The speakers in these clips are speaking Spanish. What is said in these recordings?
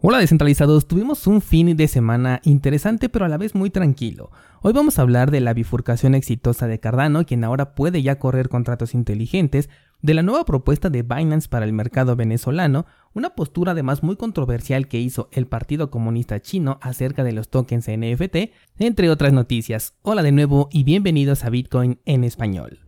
Hola descentralizados, tuvimos un fin de semana interesante pero a la vez muy tranquilo. Hoy vamos a hablar de la bifurcación exitosa de Cardano, quien ahora puede ya correr contratos inteligentes, de la nueva propuesta de Binance para el mercado venezolano, una postura además muy controversial que hizo el Partido Comunista Chino acerca de los tokens NFT, entre otras noticias. Hola de nuevo y bienvenidos a Bitcoin en español.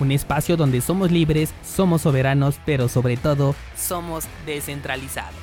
un espacio donde somos libres, somos soberanos, pero sobre todo somos descentralizados.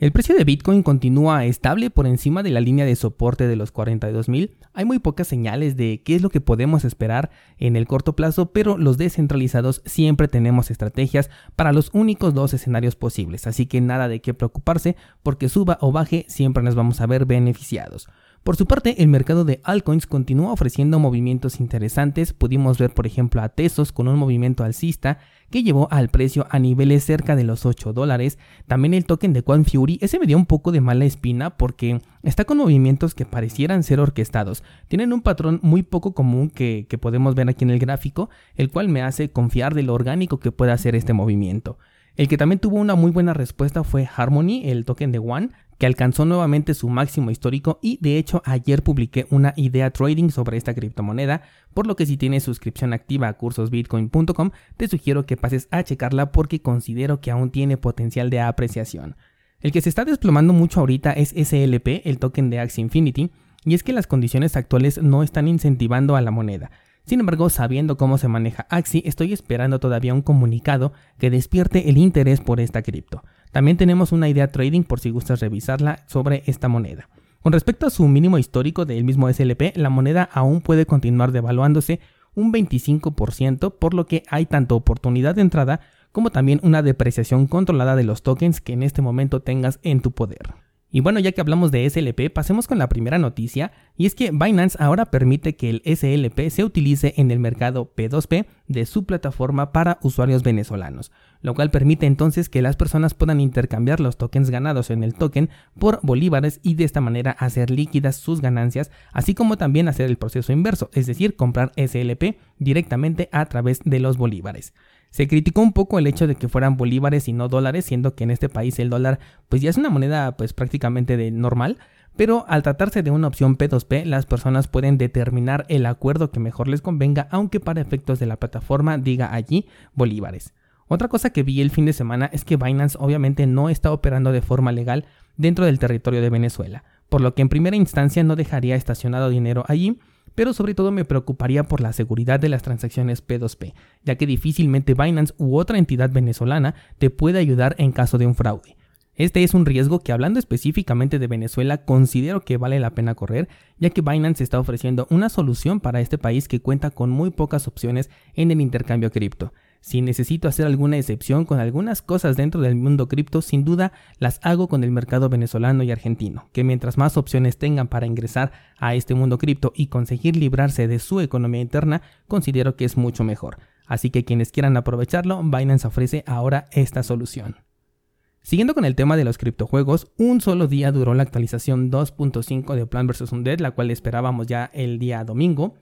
El precio de Bitcoin continúa estable por encima de la línea de soporte de los 42.000. Hay muy pocas señales de qué es lo que podemos esperar en el corto plazo, pero los descentralizados siempre tenemos estrategias para los únicos dos escenarios posibles, así que nada de qué preocuparse porque suba o baje siempre nos vamos a ver beneficiados. Por su parte, el mercado de altcoins continúa ofreciendo movimientos interesantes. Pudimos ver, por ejemplo, a Tesos con un movimiento alcista que llevó al precio a niveles cerca de los 8 dólares. También el token de Quan Fury, ese me dio un poco de mala espina porque está con movimientos que parecieran ser orquestados. Tienen un patrón muy poco común que, que podemos ver aquí en el gráfico, el cual me hace confiar de lo orgánico que puede hacer este movimiento. El que también tuvo una muy buena respuesta fue Harmony, el token de One, que alcanzó nuevamente su máximo histórico y de hecho ayer publiqué una idea trading sobre esta criptomoneda, por lo que si tienes suscripción activa a cursosbitcoin.com te sugiero que pases a checarla porque considero que aún tiene potencial de apreciación. El que se está desplomando mucho ahorita es SLP, el token de Axie Infinity, y es que las condiciones actuales no están incentivando a la moneda. Sin embargo, sabiendo cómo se maneja Axie, estoy esperando todavía un comunicado que despierte el interés por esta cripto. También tenemos una idea trading por si gustas revisarla sobre esta moneda. Con respecto a su mínimo histórico del mismo SLP, la moneda aún puede continuar devaluándose un 25%, por lo que hay tanto oportunidad de entrada como también una depreciación controlada de los tokens que en este momento tengas en tu poder. Y bueno, ya que hablamos de SLP, pasemos con la primera noticia, y es que Binance ahora permite que el SLP se utilice en el mercado P2P de su plataforma para usuarios venezolanos, lo cual permite entonces que las personas puedan intercambiar los tokens ganados en el token por bolívares y de esta manera hacer líquidas sus ganancias, así como también hacer el proceso inverso, es decir, comprar SLP directamente a través de los bolívares. Se criticó un poco el hecho de que fueran bolívares y no dólares, siendo que en este país el dólar pues ya es una moneda pues prácticamente de normal, pero al tratarse de una opción P2P, las personas pueden determinar el acuerdo que mejor les convenga, aunque para efectos de la plataforma diga allí bolívares. Otra cosa que vi el fin de semana es que Binance obviamente no está operando de forma legal dentro del territorio de Venezuela, por lo que en primera instancia no dejaría estacionado dinero allí, pero sobre todo me preocuparía por la seguridad de las transacciones P2P, ya que difícilmente Binance u otra entidad venezolana te puede ayudar en caso de un fraude. Este es un riesgo que hablando específicamente de Venezuela considero que vale la pena correr, ya que Binance está ofreciendo una solución para este país que cuenta con muy pocas opciones en el intercambio cripto. Si necesito hacer alguna excepción con algunas cosas dentro del mundo cripto, sin duda las hago con el mercado venezolano y argentino, que mientras más opciones tengan para ingresar a este mundo cripto y conseguir librarse de su economía interna, considero que es mucho mejor. Así que quienes quieran aprovecharlo, Binance ofrece ahora esta solución. Siguiendo con el tema de los criptojuegos, un solo día duró la actualización 2.5 de Plan vs. Undead, la cual esperábamos ya el día domingo.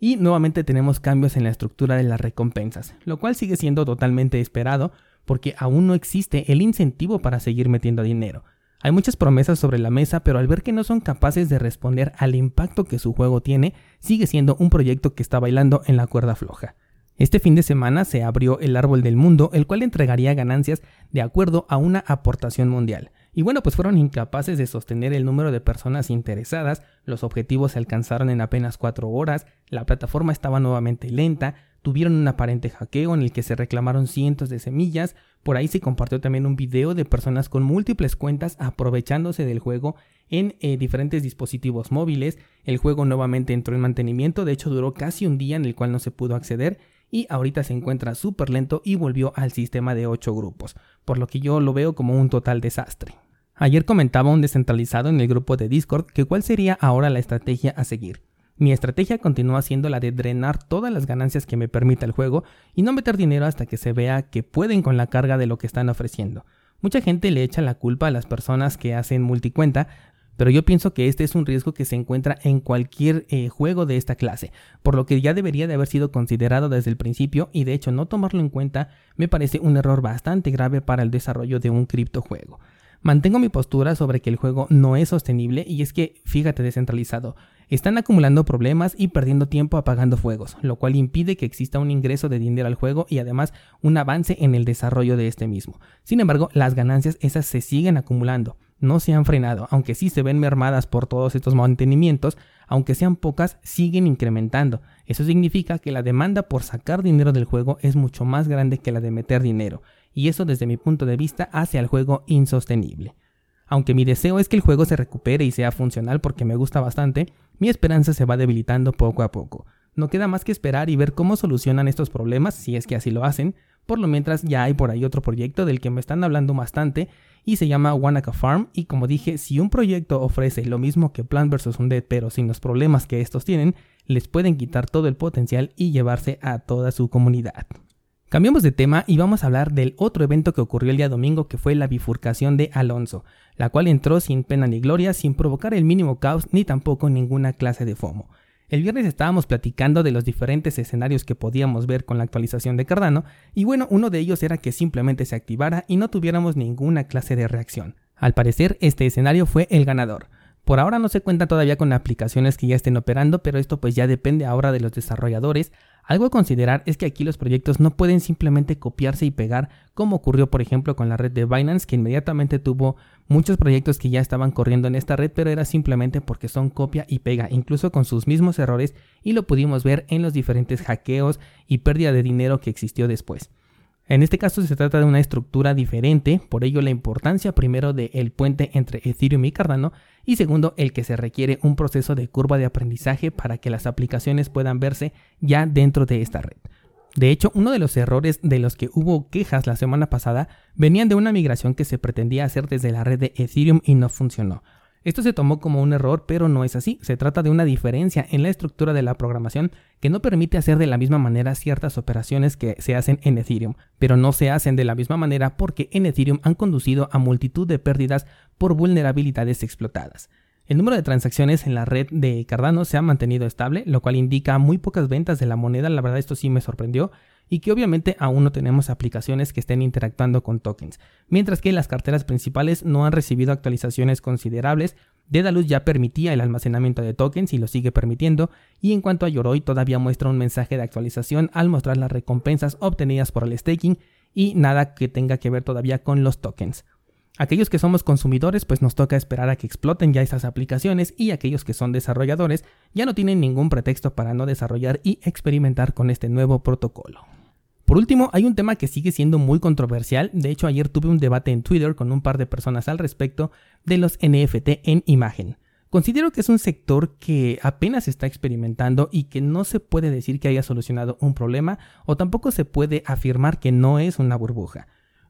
Y nuevamente tenemos cambios en la estructura de las recompensas, lo cual sigue siendo totalmente esperado porque aún no existe el incentivo para seguir metiendo dinero. Hay muchas promesas sobre la mesa, pero al ver que no son capaces de responder al impacto que su juego tiene, sigue siendo un proyecto que está bailando en la cuerda floja. Este fin de semana se abrió el árbol del mundo, el cual entregaría ganancias de acuerdo a una aportación mundial. Y bueno, pues fueron incapaces de sostener el número de personas interesadas, los objetivos se alcanzaron en apenas 4 horas, la plataforma estaba nuevamente lenta, tuvieron un aparente hackeo en el que se reclamaron cientos de semillas, por ahí se compartió también un video de personas con múltiples cuentas aprovechándose del juego en eh, diferentes dispositivos móviles, el juego nuevamente entró en mantenimiento, de hecho duró casi un día en el cual no se pudo acceder, y ahorita se encuentra súper lento y volvió al sistema de 8 grupos, por lo que yo lo veo como un total desastre. Ayer comentaba un descentralizado en el grupo de Discord que cuál sería ahora la estrategia a seguir. Mi estrategia continúa siendo la de drenar todas las ganancias que me permita el juego y no meter dinero hasta que se vea que pueden con la carga de lo que están ofreciendo. Mucha gente le echa la culpa a las personas que hacen multicuenta, pero yo pienso que este es un riesgo que se encuentra en cualquier eh, juego de esta clase, por lo que ya debería de haber sido considerado desde el principio y de hecho no tomarlo en cuenta me parece un error bastante grave para el desarrollo de un criptojuego. Mantengo mi postura sobre que el juego no es sostenible y es que, fíjate descentralizado, están acumulando problemas y perdiendo tiempo apagando fuegos, lo cual impide que exista un ingreso de dinero al juego y además un avance en el desarrollo de este mismo. Sin embargo, las ganancias esas se siguen acumulando, no se han frenado, aunque sí se ven mermadas por todos estos mantenimientos, aunque sean pocas, siguen incrementando. Eso significa que la demanda por sacar dinero del juego es mucho más grande que la de meter dinero, y eso desde mi punto de vista hace al juego insostenible. Aunque mi deseo es que el juego se recupere y sea funcional porque me gusta bastante, mi esperanza se va debilitando poco a poco. No queda más que esperar y ver cómo solucionan estos problemas, si es que así lo hacen. Por lo mientras ya hay por ahí otro proyecto del que me están hablando bastante y se llama Wanaka Farm y como dije, si un proyecto ofrece lo mismo que Plant vs. Undead pero sin los problemas que estos tienen, les pueden quitar todo el potencial y llevarse a toda su comunidad. Cambiamos de tema y vamos a hablar del otro evento que ocurrió el día domingo que fue la bifurcación de Alonso, la cual entró sin pena ni gloria, sin provocar el mínimo caos ni tampoco ninguna clase de FOMO. El viernes estábamos platicando de los diferentes escenarios que podíamos ver con la actualización de Cardano, y bueno, uno de ellos era que simplemente se activara y no tuviéramos ninguna clase de reacción. Al parecer, este escenario fue el ganador. Por ahora no se cuenta todavía con aplicaciones que ya estén operando, pero esto pues ya depende ahora de los desarrolladores, algo a considerar es que aquí los proyectos no pueden simplemente copiarse y pegar como ocurrió por ejemplo con la red de Binance que inmediatamente tuvo muchos proyectos que ya estaban corriendo en esta red pero era simplemente porque son copia y pega incluso con sus mismos errores y lo pudimos ver en los diferentes hackeos y pérdida de dinero que existió después. En este caso se trata de una estructura diferente, por ello la importancia primero del puente entre Ethereum y Cardano y segundo el que se requiere un proceso de curva de aprendizaje para que las aplicaciones puedan verse ya dentro de esta red. De hecho, uno de los errores de los que hubo quejas la semana pasada venían de una migración que se pretendía hacer desde la red de Ethereum y no funcionó. Esto se tomó como un error, pero no es así. Se trata de una diferencia en la estructura de la programación que no permite hacer de la misma manera ciertas operaciones que se hacen en Ethereum, pero no se hacen de la misma manera porque en Ethereum han conducido a multitud de pérdidas por vulnerabilidades explotadas. El número de transacciones en la red de Cardano se ha mantenido estable, lo cual indica muy pocas ventas de la moneda, la verdad esto sí me sorprendió, y que obviamente aún no tenemos aplicaciones que estén interactuando con tokens, mientras que las carteras principales no han recibido actualizaciones considerables. Dedalus ya permitía el almacenamiento de tokens y lo sigue permitiendo, y en cuanto a Yoroi todavía muestra un mensaje de actualización al mostrar las recompensas obtenidas por el staking y nada que tenga que ver todavía con los tokens. Aquellos que somos consumidores pues nos toca esperar a que exploten ya estas aplicaciones y aquellos que son desarrolladores ya no tienen ningún pretexto para no desarrollar y experimentar con este nuevo protocolo. Por último, hay un tema que sigue siendo muy controversial. De hecho, ayer tuve un debate en Twitter con un par de personas al respecto de los NFT en imagen. Considero que es un sector que apenas está experimentando y que no se puede decir que haya solucionado un problema o tampoco se puede afirmar que no es una burbuja.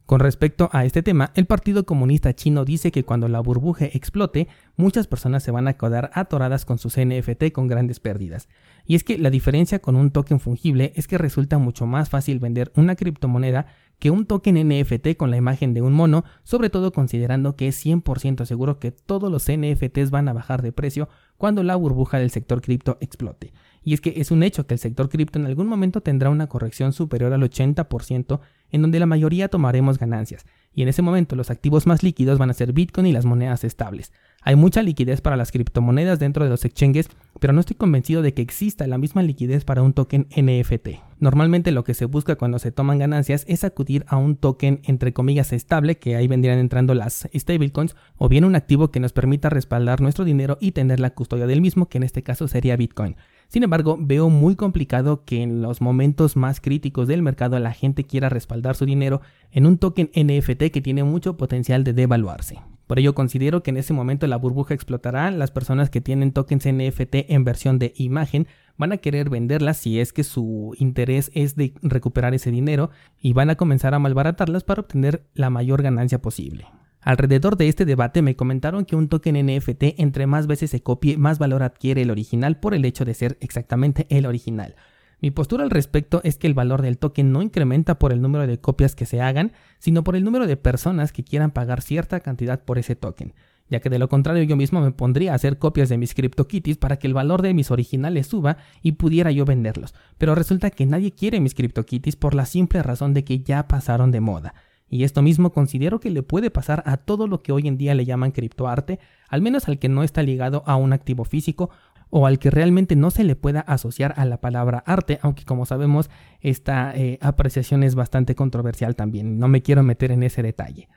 Con respecto a este tema, el Partido Comunista Chino dice que cuando la burbuja explote, muchas personas se van a quedar atoradas con sus NFT con grandes pérdidas. Y es que la diferencia con un token fungible es que resulta mucho más fácil vender una criptomoneda que un token NFT con la imagen de un mono, sobre todo considerando que es 100% seguro que todos los NFTs van a bajar de precio cuando la burbuja del sector cripto explote. Y es que es un hecho que el sector cripto en algún momento tendrá una corrección superior al 80% en donde la mayoría tomaremos ganancias, y en ese momento los activos más líquidos van a ser Bitcoin y las monedas estables. Hay mucha liquidez para las criptomonedas dentro de los exchanges, pero no estoy convencido de que exista la misma liquidez para un token NFT. Normalmente lo que se busca cuando se toman ganancias es acudir a un token entre comillas estable, que ahí vendrían entrando las stablecoins, o bien un activo que nos permita respaldar nuestro dinero y tener la custodia del mismo, que en este caso sería Bitcoin. Sin embargo, veo muy complicado que en los momentos más críticos del mercado la gente quiera respaldar su dinero en un token NFT que tiene mucho potencial de devaluarse. Por ello considero que en ese momento la burbuja explotará, las personas que tienen tokens NFT en versión de imagen van a querer venderlas si es que su interés es de recuperar ese dinero y van a comenzar a malbaratarlas para obtener la mayor ganancia posible. Alrededor de este debate me comentaron que un token NFT entre más veces se copie, más valor adquiere el original por el hecho de ser exactamente el original. Mi postura al respecto es que el valor del token no incrementa por el número de copias que se hagan, sino por el número de personas que quieran pagar cierta cantidad por ese token, ya que de lo contrario yo mismo me pondría a hacer copias de mis CryptoKitties para que el valor de mis originales suba y pudiera yo venderlos, pero resulta que nadie quiere mis CryptoKitties por la simple razón de que ya pasaron de moda. Y esto mismo considero que le puede pasar a todo lo que hoy en día le llaman criptoarte, al menos al que no está ligado a un activo físico o al que realmente no se le pueda asociar a la palabra arte, aunque como sabemos esta eh, apreciación es bastante controversial también, no me quiero meter en ese detalle.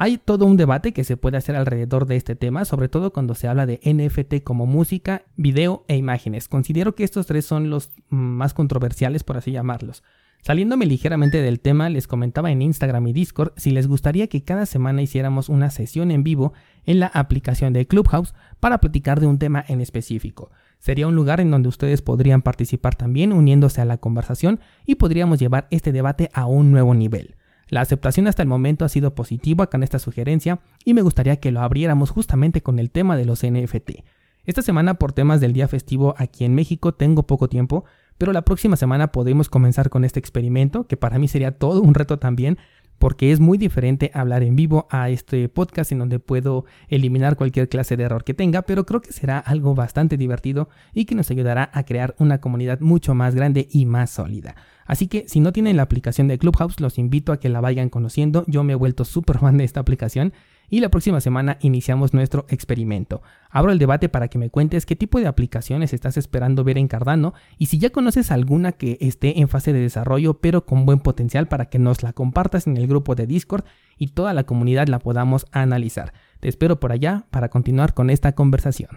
Hay todo un debate que se puede hacer alrededor de este tema, sobre todo cuando se habla de NFT como música, video e imágenes. Considero que estos tres son los más controversiales, por así llamarlos. Saliéndome ligeramente del tema, les comentaba en Instagram y Discord si les gustaría que cada semana hiciéramos una sesión en vivo en la aplicación de Clubhouse para platicar de un tema en específico. Sería un lugar en donde ustedes podrían participar también uniéndose a la conversación y podríamos llevar este debate a un nuevo nivel. La aceptación hasta el momento ha sido positiva con esta sugerencia y me gustaría que lo abriéramos justamente con el tema de los NFT. Esta semana por temas del día festivo aquí en México tengo poco tiempo, pero la próxima semana podemos comenzar con este experimento, que para mí sería todo un reto también, porque es muy diferente hablar en vivo a este podcast en donde puedo eliminar cualquier clase de error que tenga, pero creo que será algo bastante divertido y que nos ayudará a crear una comunidad mucho más grande y más sólida. Así que si no tienen la aplicación de Clubhouse, los invito a que la vayan conociendo. Yo me he vuelto súper fan de esta aplicación y la próxima semana iniciamos nuestro experimento. Abro el debate para que me cuentes qué tipo de aplicaciones estás esperando ver en Cardano y si ya conoces alguna que esté en fase de desarrollo pero con buen potencial para que nos la compartas en el grupo de Discord y toda la comunidad la podamos analizar. Te espero por allá para continuar con esta conversación.